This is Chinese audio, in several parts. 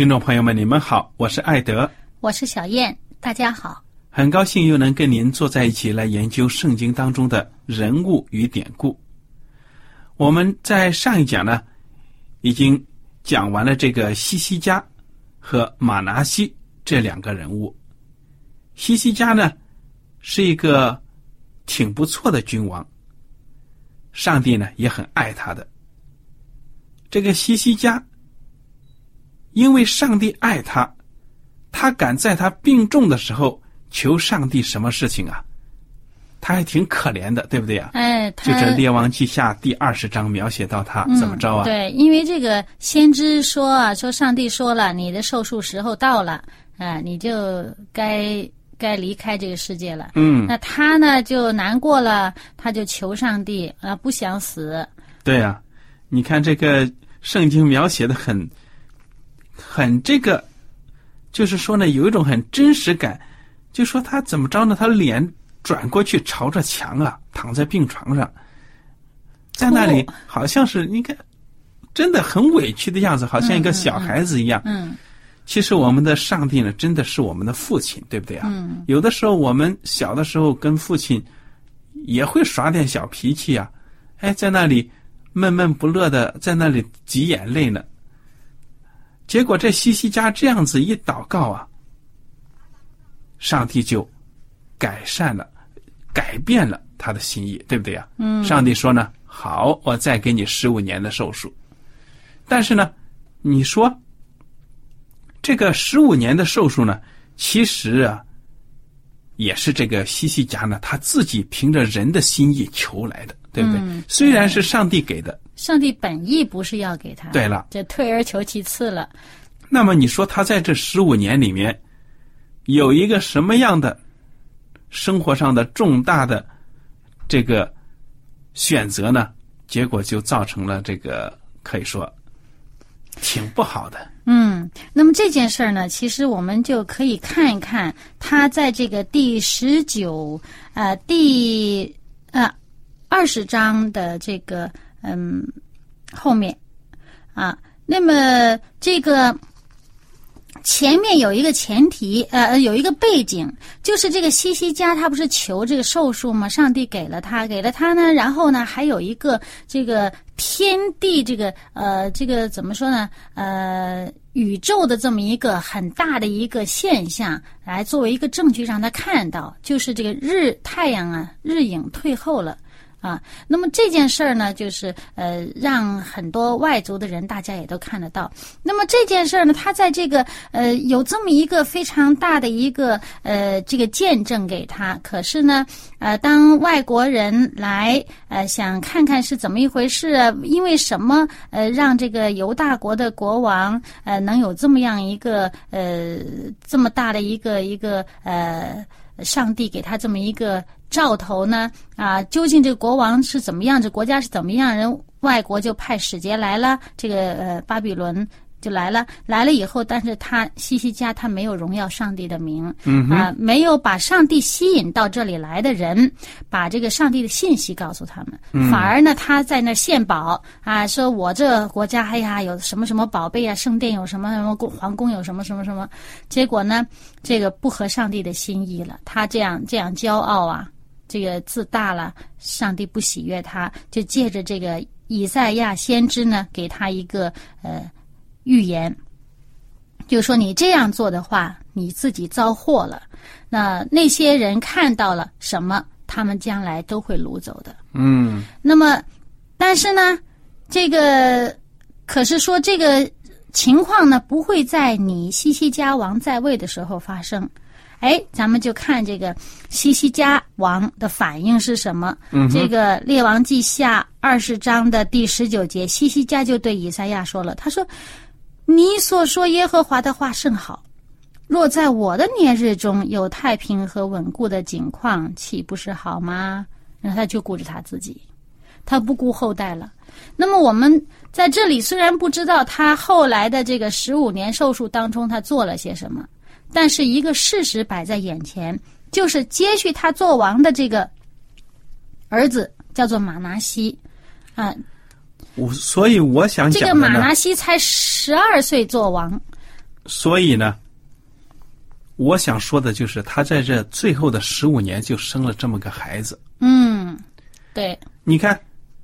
听众朋友们，你们好，我是艾德，我是小燕，大家好。很高兴又能跟您坐在一起来研究圣经当中的人物与典故。我们在上一讲呢，已经讲完了这个西西家和马拿西这两个人物。西西家呢是一个挺不错的君王，上帝呢也很爱他的。这个西西家。因为上帝爱他，他敢在他病重的时候求上帝什么事情啊？他还挺可怜的，对不对啊？哎，就这《列王记下》第二十章描写到他怎么着啊？对，因为这个先知说啊，说上帝说了，你的寿数时候到了，啊，你就该该离开这个世界了。嗯，那他呢就难过了，他就求上帝啊，不想死。对呀，你看这个圣经描写的很。很这个，就是说呢，有一种很真实感。就说他怎么着呢？他脸转过去朝着墙啊，躺在病床上，在那里好像是你看，真的很委屈的样子，好像一个小孩子一样。嗯，其实我们的上帝呢，真的是我们的父亲，对不对啊？嗯，有的时候我们小的时候跟父亲也会耍点小脾气啊，哎，在那里闷闷不乐的，在那里挤眼泪呢。结果这西西家这样子一祷告啊，上帝就改善了、改变了他的心意，对不对呀？嗯。上帝说呢：“好，我再给你十五年的寿数。”但是呢，你说这个十五年的寿数呢，其实啊，也是这个西西家呢他自己凭着人的心意求来的，对不对？虽然是上帝给的。上帝本意不是要给他，对了，这退而求其次了。那么你说他在这十五年里面，有一个什么样的生活上的重大的这个选择呢？结果就造成了这个可以说挺不好的。嗯，那么这件事儿呢，其实我们就可以看一看他在这个第十九呃第呃二十章的这个。嗯，后面啊，那么这个前面有一个前提，呃，有一个背景，就是这个西西家他不是求这个寿数吗？上帝给了他，给了他呢，然后呢，还有一个这个天地这个呃，这个怎么说呢？呃，宇宙的这么一个很大的一个现象，来作为一个证据让他看到，就是这个日太阳啊，日影退后了。啊，那么这件事儿呢，就是呃，让很多外族的人大家也都看得到。那么这件事儿呢，他在这个呃有这么一个非常大的一个呃这个见证给他。可是呢，呃，当外国人来呃想看看是怎么一回事，因为什么呃让这个犹大国的国王呃能有这么样一个呃这么大的一个一个呃。上帝给他这么一个兆头呢？啊，究竟这个国王是怎么样？这国家是怎么样？人外国就派使节来了，这个呃巴比伦就来了。来了以后，但是他西西家他没有荣耀上帝的名，啊，没有把上帝吸引到这里来的人，把这个上帝的信息告诉他们，反而呢他在那献宝啊，说我这国家哎呀有什么什么宝贝啊，圣殿有什么什么宫皇宫有什么什么什么，结果呢这个不合上帝的心意了，他这样这样骄傲啊。这个自大了，上帝不喜悦他，就借着这个以赛亚先知呢，给他一个呃预言，就说你这样做的话，你自己遭祸了。那那些人看到了什么，他们将来都会掳走的。嗯。那么，但是呢，这个可是说这个情况呢，不会在你西西家王在位的时候发生。哎，咱们就看这个西西家王的反应是什么？这个《列王记下》二十章的第十九节，西西家就对以赛亚说了：“他说，你所说耶和华的话甚好，若在我的年日中有太平和稳固的景况，岂不是好吗？”然后他就顾着他自己，他不顾后代了。那么我们在这里虽然不知道他后来的这个十五年寿数当中他做了些什么。但是一个事实摆在眼前，就是接续他做王的这个儿子叫做马拿西，啊，我所以我想讲这个马拿西才十二岁做王，所以呢，我想说的就是他在这最后的十五年就生了这么个孩子。嗯，对，你看。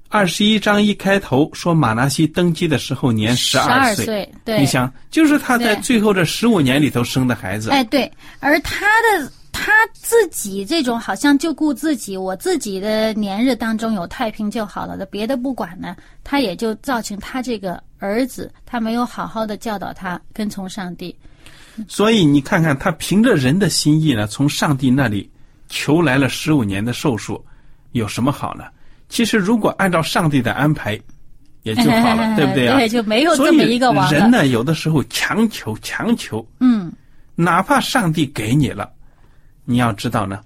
二十一章一开头说马纳西登基的时候年十二岁，对，你想就是他在最后这十五年里头生的孩子。哎，对，而他的他自己这种好像就顾自己，我自己的年日当中有太平就好了的，别的不管呢，他也就造成他这个儿子他没有好好的教导他跟从上帝。所以你看看他凭着人的心意呢，从上帝那里求来了十五年的寿数，有什么好呢？其实，如果按照上帝的安排，也就好了，对不对啊？对，就没有这么一个王。人呢，有的时候强求，强求，嗯，哪怕上帝给你了，你要知道呢，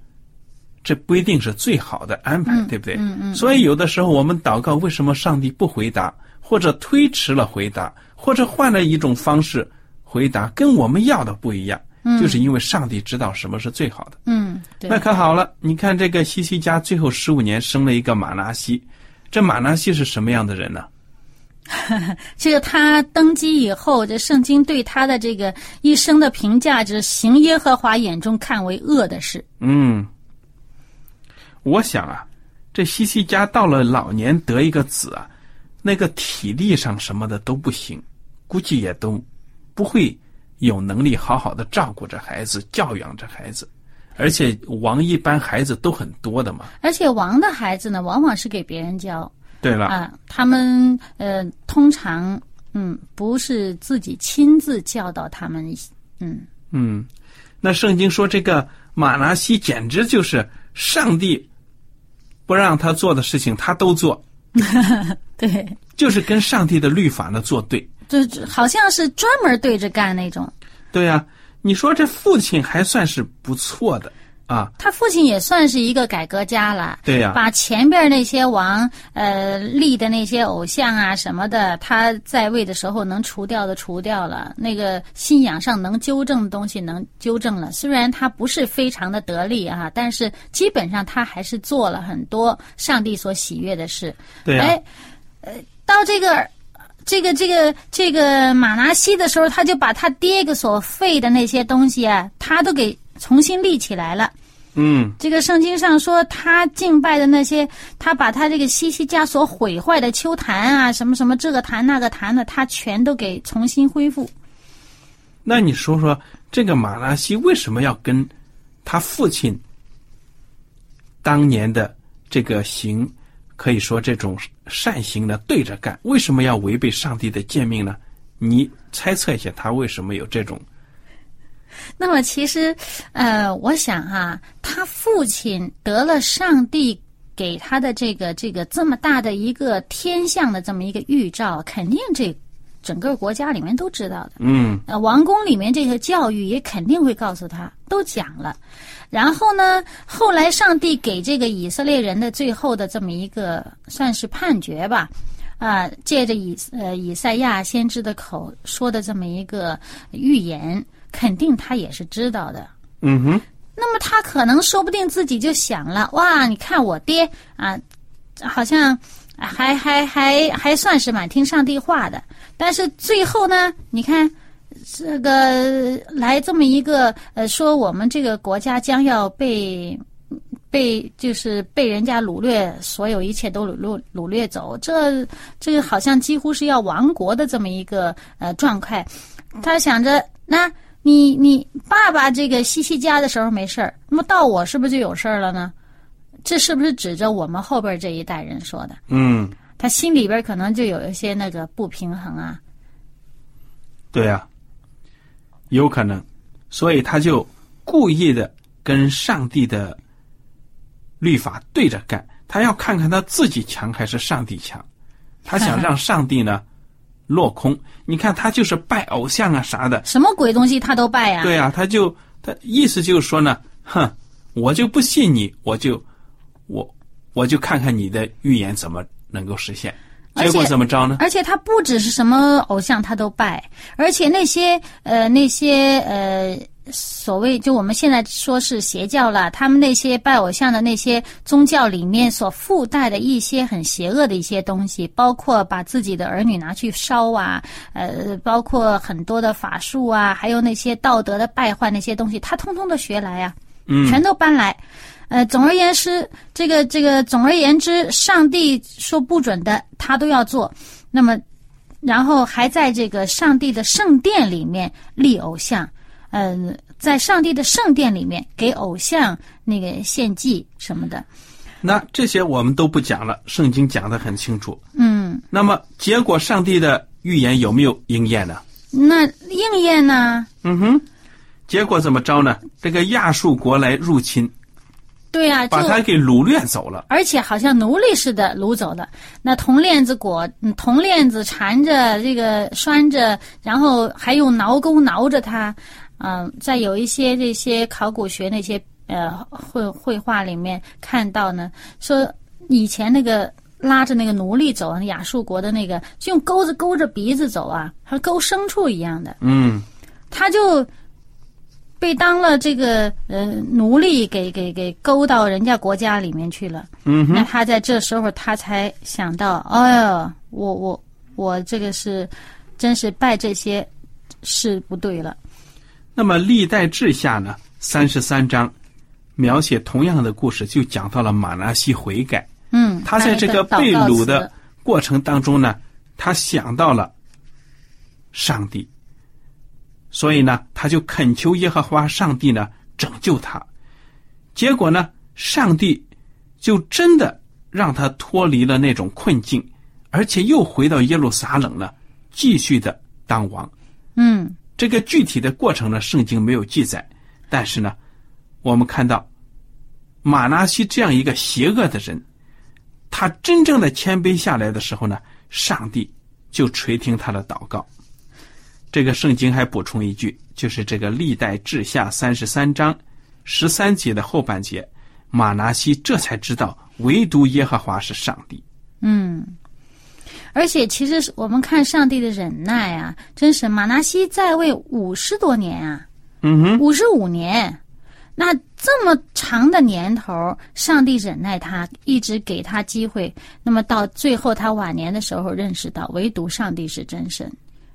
这不一定是最好的安排，对不对？嗯嗯。所以，有的时候我们祷告，为什么上帝不回答，或者推迟了回答，或者换了一种方式回答，跟我们要的不一样？就是因为上帝知道什么是最好的。嗯，那可好了，你看这个西西家最后十五年生了一个马拿西，这马拿西是什么样的人呢？这个他登基以后，这圣经对他的这个一生的评价，就是行耶和华眼中看为恶的事。嗯，我想啊，这西西家到了老年得一个子啊，那个体力上什么的都不行，估计也都不会。有能力好好的照顾着孩子，教养着孩子，而且王一般孩子都很多的嘛。而且王的孩子呢，往往是给别人教。对了啊，他们呃，通常嗯，不是自己亲自教导他们。嗯嗯，那圣经说这个马拿西简直就是上帝不让他做的事情，他都做。对，就是跟上帝的律法呢作对。就好像是专门对着干那种，对呀，你说这父亲还算是不错的啊。他父亲也算是一个改革家了，对呀，把前边那些王呃立的那些偶像啊什么的，他在位的时候能除掉的除掉了，那个信仰上能纠正的东西能纠正了。虽然他不是非常的得力啊，但是基本上他还是做了很多上帝所喜悦的事。对呀，哎，呃，到这个。这个这个这个马拿西的时候，他就把他爹个所废的那些东西啊，他都给重新立起来了。嗯，这个圣经上说，他敬拜的那些，他把他这个西西家所毁坏的秋坛啊，什么什么这个坛那个坛的，他全都给重新恢复。那你说说，这个马拉西为什么要跟他父亲当年的这个行可以说这种善行呢对着干，为什么要违背上帝的诫命呢？你猜测一下，他为什么有这种？那么其实，呃，我想哈、他父亲得了上帝给他的这个这个这么大的一个天象的这么一个预兆，肯定这整个国家里面都知道的。嗯呃，王宫里面这个教育也肯定会告诉他，都讲了。然后呢，后来上帝给这个以色列人的最后的这么一个算是判决吧，啊、借着以呃以赛亚先知的口说的这么一个预言，肯定他也是知道的。嗯哼，那么他可能说不定自己就想了，哇，你看我爹啊，好像还还还还算是蛮听上帝话的，但是最后呢，你看这个来这么一个呃，说我们这个国家将要被。被就是被人家掳掠，所有一切都掳掠掳掠走，这这个好像几乎是要亡国的这么一个呃状态。他想着，那你你爸爸这个西西家的时候没事儿，那么到我是不是就有事儿了呢？这是不是指着我们后边这一代人说的？嗯，他心里边可能就有一些那个不平衡啊。对呀、有可能，所以他就故意的跟上帝的律法对着干，他要看看他自己强还是上帝强，他想让上帝呢落空。你看他就是拜偶像啊啥的，什么鬼东西他都拜呀、对啊，他就他意思就是说呢，哼，我就不信你，我就我我就看看你的预言怎么能够实现。结果怎么着呢？而且他不只是什么偶像他都拜，而且那些呃那些呃所谓就我们现在说是邪教了，他们那些拜偶像的那些宗教里面所附带的一些很邪恶的一些东西，包括把自己的儿女拿去烧啊，呃，包括很多的法术啊，还有那些道德的败坏那些东西，他通通都学来啊。嗯全都搬来。呃，总而言之，这个这个，总而言之，上帝说不准的，他都要做。那么，然后还在这个上帝的圣殿里面立偶像，嗯、在上帝的圣殿里面给偶像那个献祭什么的。那这些我们都不讲了，圣经讲的很清楚。嗯，那么结果，上帝的预言有没有应验呢？那应验呢？嗯哼，结果怎么着呢？这个亚述国来入侵，对啊，把他给掳掠走了。而且好像奴隶似的掳走了。那铜链子裹，嗯铜链子缠着这个拴着，然后还用挠钩挠着它。嗯、在有一些这些考古学那些呃绘绘画里面看到呢，说以前那个拉着那个奴隶走，亚述国的那个就用钩子勾着鼻子走啊，和勾牲畜一样的。嗯，他就被当了这个呃奴隶给给给勾到人家国家里面去了。嗯那他在这时候他才想到，哎呀，我我我这个是真是拜这些是不对了。那么历代志下呢，三十三章描写同样的故事，就讲到了马拿西悔改。嗯，他在这个被掳的过程当中呢，他想到了上帝，所以呢，他就恳求耶和华上帝呢拯救他。结果呢，上帝就真的让他脱离了那种困境，而且又回到耶路撒冷了，继续的当王。嗯这个具体的过程呢，圣经没有记载，但是呢，我们看到马拿西这样一个邪恶的人，他真正的谦卑下来的时候呢，上帝就垂听他的祷告。这个圣经还补充一句，就是这个历代志下三十三章十三节的后半节，马拿西这才知道，唯独耶和华是上帝。嗯。而且，其实是我们看上帝的忍耐啊，真是马拿西在位五十多年啊，嗯哼，五十五年，那这么长的年头，上帝忍耐他，一直给他机会。那么到最后，他晚年的时候认识到，唯独上帝是真神。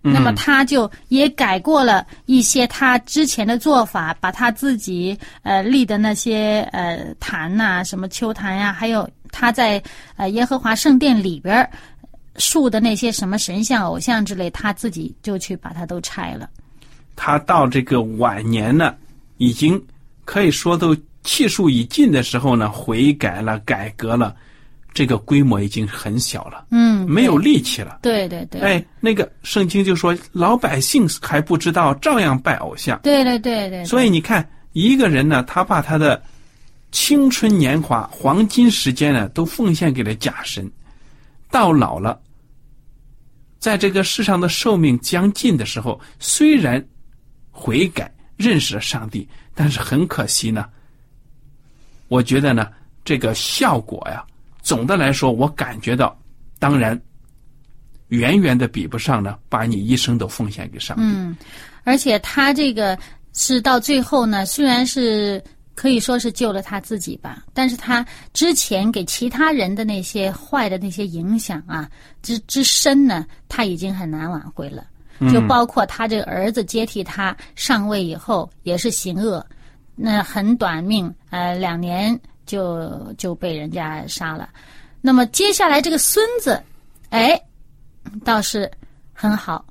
那么他就也改过了一些他之前的做法，把他自己呃立的那些呃坛呐、什么秋坛呀、还有他在呃耶和华圣殿里边儿竖的那些什么神像、偶像之类，他自己就去把它都拆了。他到这个晚年呢，已经可以说都气数已尽的时候呢，悔改了，改革了，这个规模已经很小了，嗯，没有力气了。对对对，哎，那个圣经就说老百姓还不知道，照样拜偶像。对对对对，所以你看，一个人呢，他把他的青春年华、黄金时间呢，都奉献给了假神，到老了，在这个世上的寿命将近的时候，虽然悔改、认识了上帝，但是很可惜呢。我觉得呢，这个效果呀，总的来说，我感觉到，当然，远远的比不上呢，把你一生都奉献给上帝。嗯，而且他这个是到最后呢，虽然是可以说是救了他自己吧，但是他之前给其他人的那些坏的那些影响啊，之之深呢，他已经很难挽回了。就包括他这个儿子接替他上位以后，也是行恶。那很短命，呃，两年就就被人家杀了。那么接下来这个孙子，哎，倒是很好，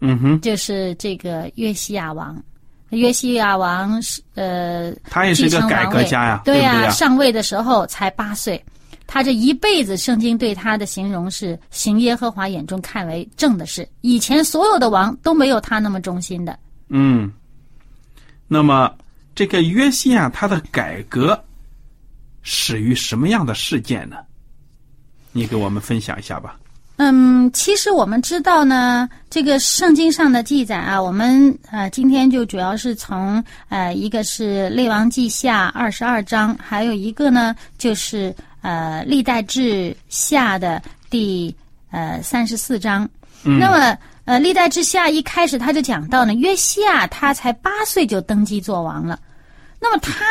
嗯哼，就是这个约西亚王。约西亚王是呃，他也是一个改革家呀，对呀、呀，上位的时候才八岁，他这一辈子，圣经对他的形容是行耶和华眼中看为正的事。以前所有的王都没有他那么忠心的。嗯，那么。这个约西亚他的改革始于什么样的事件呢？你给我们分享一下吧。嗯，其实我们知道呢，这个圣经上的记载啊，我们呃今天就主要是从呃一个是列王记下二十二章，还有一个呢就是呃历代志下的第呃三十四章。那么呃历代志下一开始他就讲到呢，约西亚他才八岁就登基做王了。那么他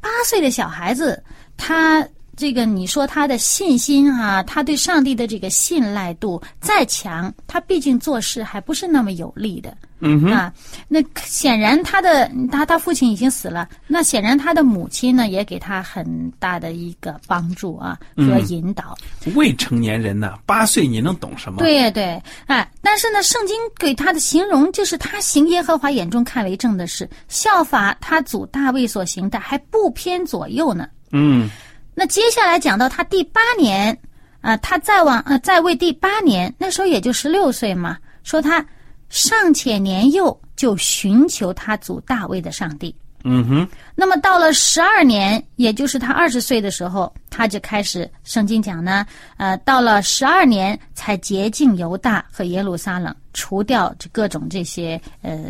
八岁的小孩子，他这个你说他的信心啊，他对上帝的这个信赖度再强，他毕竟做事还不是那么有力的。嗯哼。啊，那显然他的他他父亲已经死了，那显然他的母亲呢也给他很大的一个帮助啊和引导。未成年人呢，八岁你能懂什么？对对，哎，但是呢，圣经给他的形容就是他行耶和华眼中看为正的事，效法他祖大卫所行的，还不偏左右呢。嗯。那接下来讲到他第八年，啊，他再往呃在位第八年，那时候也就十六岁嘛，说他尚且年幼，就寻求他祖大卫的上帝。嗯哼。那么到了十二年，也就是他二十岁的时候，他就开始圣经讲呢，呃，到了十二年才洁净犹大和耶路撒冷，除掉这各种这些呃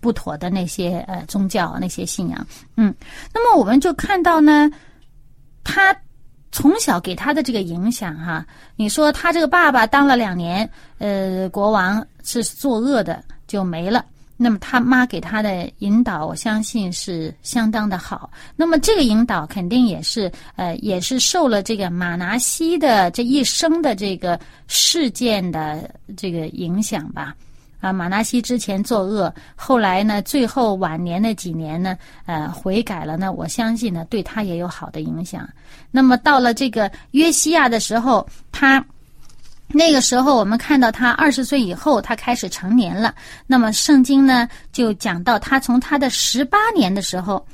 不妥的那些呃宗教那些信仰。嗯，那么我们就看到呢。他从小给他的这个影响哈，你说他这个爸爸当了两年，呃，国王是作恶的就没了。那么他妈给他的引导，我相信是相当的好。那么这个引导肯定也是呃，也是受了这个马拿西的这一生的这个事件的这个影响吧。啊，马纳西之前作恶，后来呢，最后晚年那几年呢，呃，悔改了呢。我相信呢，对他也有好的影响。那么到了这个约西亚的时候，他那个时候我们看到他二十岁以后，他开始成年了。那么圣经呢，就讲到他从他的十八年的时候。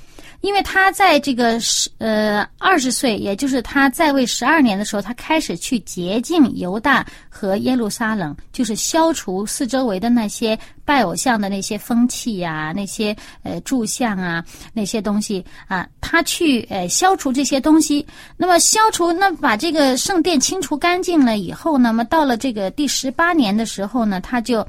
因为他在这个十呃二十岁，也就是他在位十二年的时候，他开始去洁净犹大和耶路撒冷，就是消除四周围的那些拜偶像的那些风气呀，那些呃柱像啊那些东西啊，他去呃消除这些东西。那么消除，那把这个圣殿清除干净了以后，那么到了这个第十八年的时候呢，他就。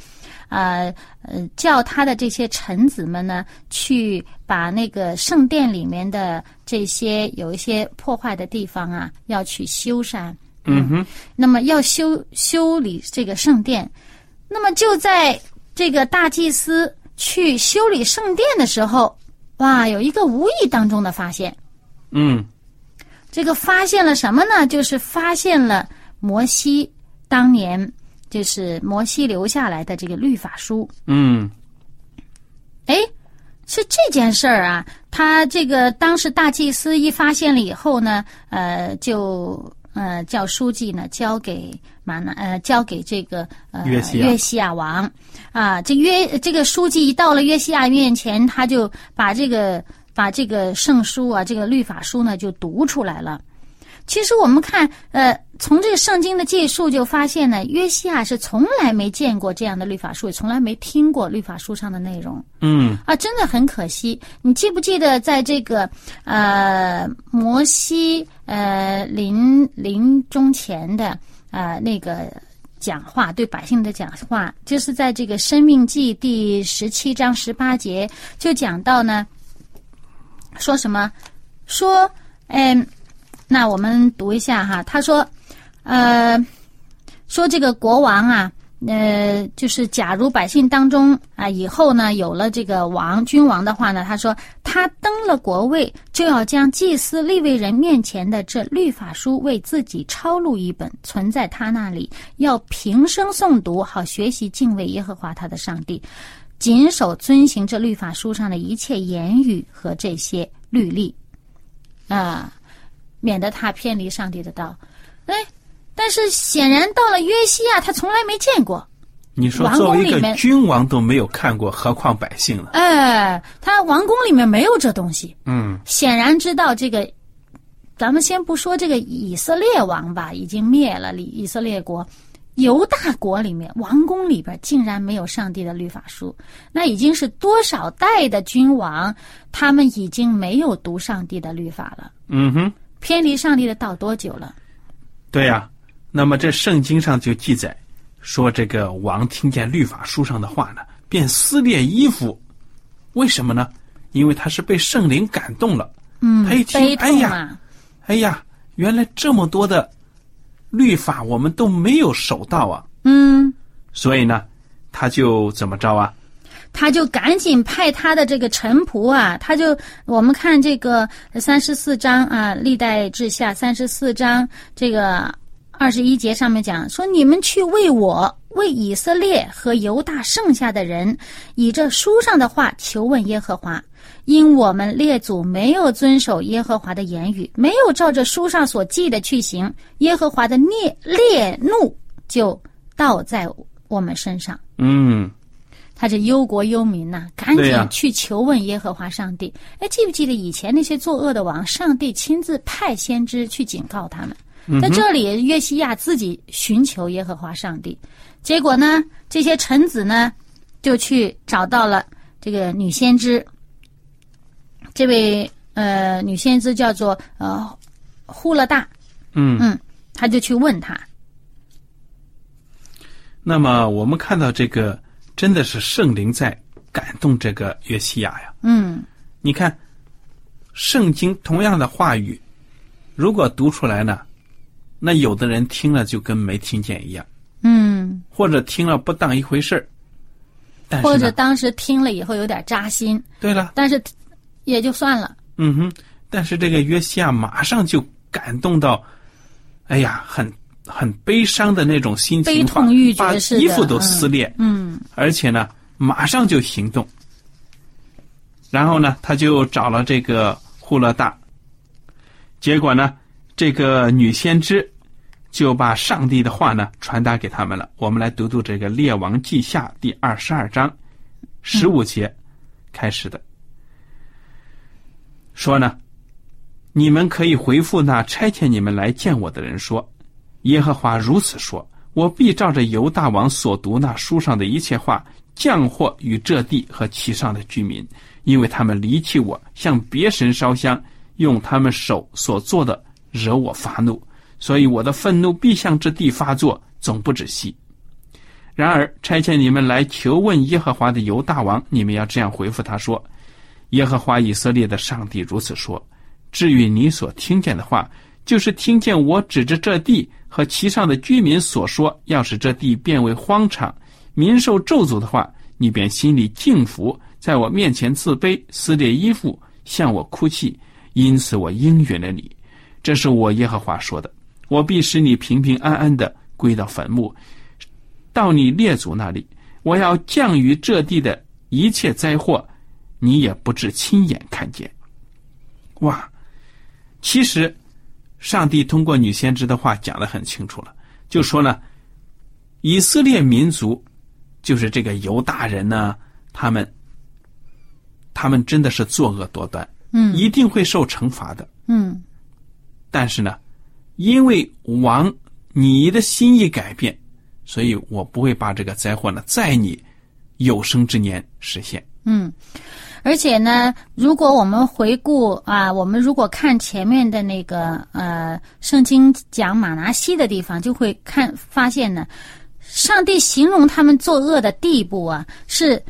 呃呃，叫他的这些臣子们呢，去把那个圣殿里面的这些有一些破坏的地方啊，要去修缮。嗯哼。那么要修修理这个圣殿，那么就在这个大祭司去修理圣殿的时候，哇，有一个无意当中的发现。嗯。这个发现了什么呢？就是发现了摩西当年。就是摩西留下来的这个律法书。嗯，哎，是这件事儿啊。他这个当时大祭司一发现了以后呢，呃，就呃叫书记呢交给马纳呃交给这个呃约西亚王啊。这约这个书记一到了约西亚面前，他就把这个把这个圣书啊，这个律法书呢就读出来了。其实我们看，呃，从这个圣经的记述就发现呢，约西亚是从来没见过这样的律法书，也从来没听过律法书上的内容。嗯啊，真的很可惜。你记不记得，在这个呃摩西呃临临终前的呃那个讲话，对百姓的讲话，就是在这个《生命记》第十七章十八节就讲到呢，说什么？说，嗯，那我们读一下哈，他说，呃，说这个国王啊。呃，就是假如百姓当中啊，以后呢有了这个王君王的话呢，他说他登了国位，就要将祭司立位人面前的这律法书为自己抄录一本，存在他那里，要平生诵读，好学习敬畏耶和华他的上帝，谨守遵行这律法书上的一切言语和这些律例，啊，免得他偏离上帝的道。哎。但是显然到了约西亚，他从来没见过。你说作为一个君王都没有看过，何况百姓了？哎，他王宫里面没有这东西。嗯，显然知道这个。咱们先不说这个以色列王吧，已经灭了以以色列国，犹大国里面王宫里边竟然没有上帝的律法书，那已经是多少代的君王，他们已经没有读上帝的律法了。嗯哼，偏离上帝的道多久了？对呀。那么这圣经上就记载，说这个王听见律法书上的话呢，便撕裂衣服。为什么呢？因为他是被圣灵感动了。嗯，他一听，哎呀，哎呀，原来这么多的律法我们都没有守到啊。嗯，所以呢，他就怎么着啊？他就赶紧派他的这个臣仆啊，他就我们看这个三十四章啊，历代志下三十四章这个。二十一节上面讲说：“你们去为我、为以色列和犹大剩下的人，以这书上的话求问耶和华，因我们列祖没有遵守耶和华的言语，没有照着书上所记的去行，耶和华的烈烈怒就倒在我们身上。”嗯，他这忧国忧民呐，赶紧去求问耶和华上帝。哎，记不记得以前那些作恶的王，上帝亲自派先知去警告他们？在这里，约西亚自己寻求耶和华上帝，结果呢，这些臣子呢，就去找到了这个女先知。这位呃女先知叫做呃呼勒大，嗯嗯，他就去问他。那么我们看到这个真的是圣灵在感动这个约西亚呀。嗯，你看，圣经同样的话语，如果读出来呢？那有的人听了就跟没听见一样，嗯，或者听了不当一回事儿，或者当时听了以后有点扎心，对了，但是也就算了。嗯哼，但是这个约西亚马上就感动到，哎呀，很很悲伤的那种心情，悲痛欲绝似的，把衣服都撕裂，嗯，而且呢，马上就行动，然后呢，他就找了这个户勒大，结果呢，这个女先知。就把上帝的话呢传达给他们了。我们来读读这个《列王记下》第二十二章十五节开始的，说呢：“你们可以回复那差遣你们来见我的人说，耶和华如此说：我必照着犹大王所读那书上的一切话，降祸与这地和其上的居民，因为他们离弃我，向别神烧香，用他们手所做的惹我发怒。”所以我的愤怒必向这地发作，总不止息。然而差遣你们来求问耶和华的犹大王，你们要这样回复他说：“耶和华以色列的上帝如此说：至于你所听见的话，就是听见我指着这地和其上的居民所说，要使这地变为荒场，民受咒诅的话，你便心里敬服，在我面前自卑，撕裂衣服，向我哭泣。因此我应允了你。这是我耶和华说的。”我必使你平平安安的归到坟墓，到你列祖那里。我要降于这地的一切灾祸，你也不至亲眼看见。哇！其实，上帝通过女先知的话讲的很清楚了，就说呢，以色列民族就是这个犹大人呢，他们，他们真的是作恶多端，嗯，一定会受惩罚的，嗯，但是呢。因为王你的心意改变，所以我不会把这个灾祸呢在你有生之年实现。嗯，而且呢，如果我们回顾啊，我们如果看前面的那个呃，圣经讲马拿西的地方，就会看发现呢，上帝形容他们作恶的地步啊，是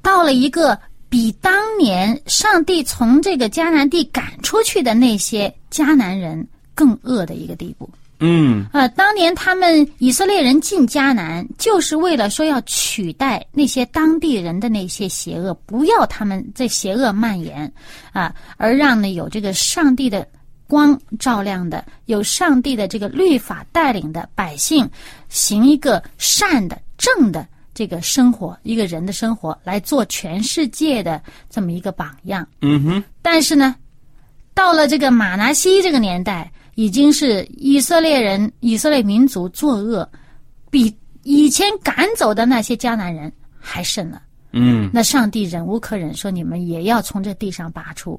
到了一个比当年上帝从这个迦南地赶出去的那些迦南人更恶的一个地步。嗯呃，当年他们以色列人进迦南，就是为了说要取代那些当地人的那些邪恶，不要他们这邪恶蔓延，啊，而让呢有这个上帝的光照亮的，有上帝的这个律法带领的百姓，行一个善的正的这个生活，一个人的生活，来做全世界的这么一个榜样。嗯哼，但是呢，到了这个马拿西这个年代，已经是以色列人、以色列民族作恶，比以前赶走的那些迦南人还甚了。嗯那上帝忍无可忍，说你们也要从这地上拔出。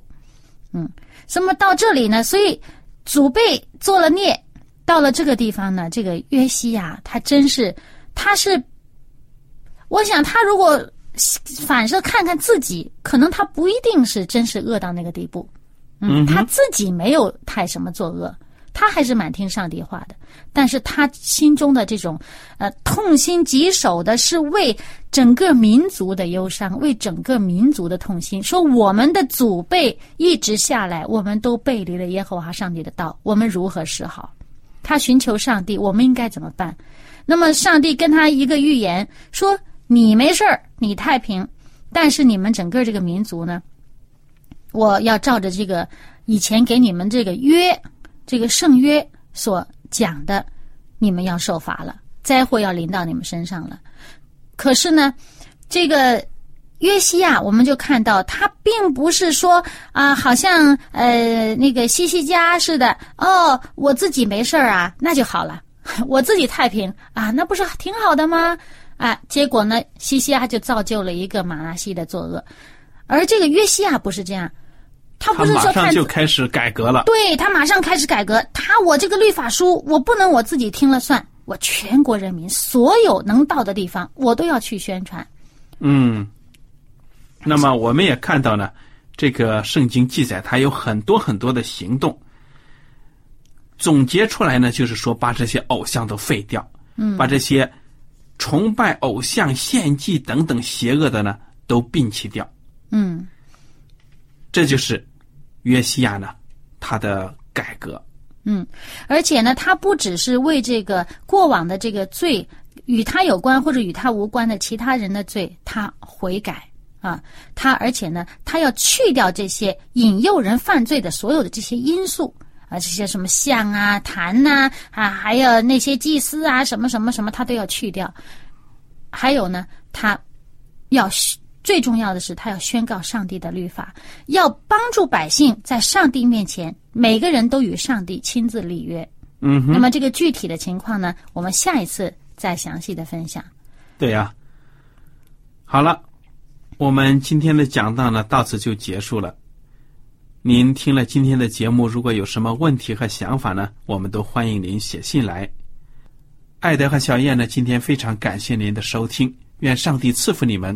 嗯，那么到这里呢，所以祖辈做了孽，到了这个地方呢，这个约西亚他真是，他是，我想他如果反射看看自己，可能他不一定是真是恶到那个地步。嗯，他自己没有太什么作恶，他还是蛮听上帝话的。但是他心中的这种，呃，痛心疾首的是为整个民族的忧伤，为整个民族的痛心。说我们的祖辈一直下来，我们都背离了耶和华上帝的道，我们如何是好？他寻求上帝，我们应该怎么办？那么上帝跟他一个预言说：“你没事儿，你太平，但是你们整个这个民族呢？”我要照着这个以前给你们这个约，这个圣约所讲的，你们要受罚了，灾祸要临到你们身上了。可是呢，这个约西亚，我们就看到他并不是说啊，好像呃那个西西家似的，哦，我自己没事儿啊，那就好了，我自己太平啊，那不是挺好的吗？啊，结果呢，西西亚就造就了一个马拉西的作恶。而这个约西亚不是这样，他不是马上说看就开始改革了。对他马上开始改革，他我这个律法书我不能我自己听了算，我全国人民所有能到的地方我都要去宣传。嗯，那么我们也看到呢，这个圣经记载他有很多很多的行动，总结出来呢，就是说把这些偶像都废掉，嗯，把这些崇拜偶像、献祭等等邪恶的呢都摒弃掉。嗯这就是约西亚呢他的改革。嗯，而且呢，他不只是为这个过往的这个罪与他有关或者与他无关的其他人的罪，他悔改啊，他而且呢，他要去掉这些引诱人犯罪的所有的这些因素啊，这些什么像啊、坛呐啊，还有那些祭司啊，什么什么什么，他都要去掉。还有呢，他要最重要的是，他要宣告上帝的律法，要帮助百姓在上帝面前，每个人都与上帝亲自立约。嗯哼，那么这个具体的情况呢，我们下一次再详细的分享。对呀、好了，我们今天的讲道呢到此就结束了。您听了今天的节目，如果有什么问题和想法呢，我们都欢迎您写信来。艾德和小燕呢，今天非常感谢您的收听，愿上帝赐福你们。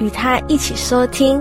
与他一起收听。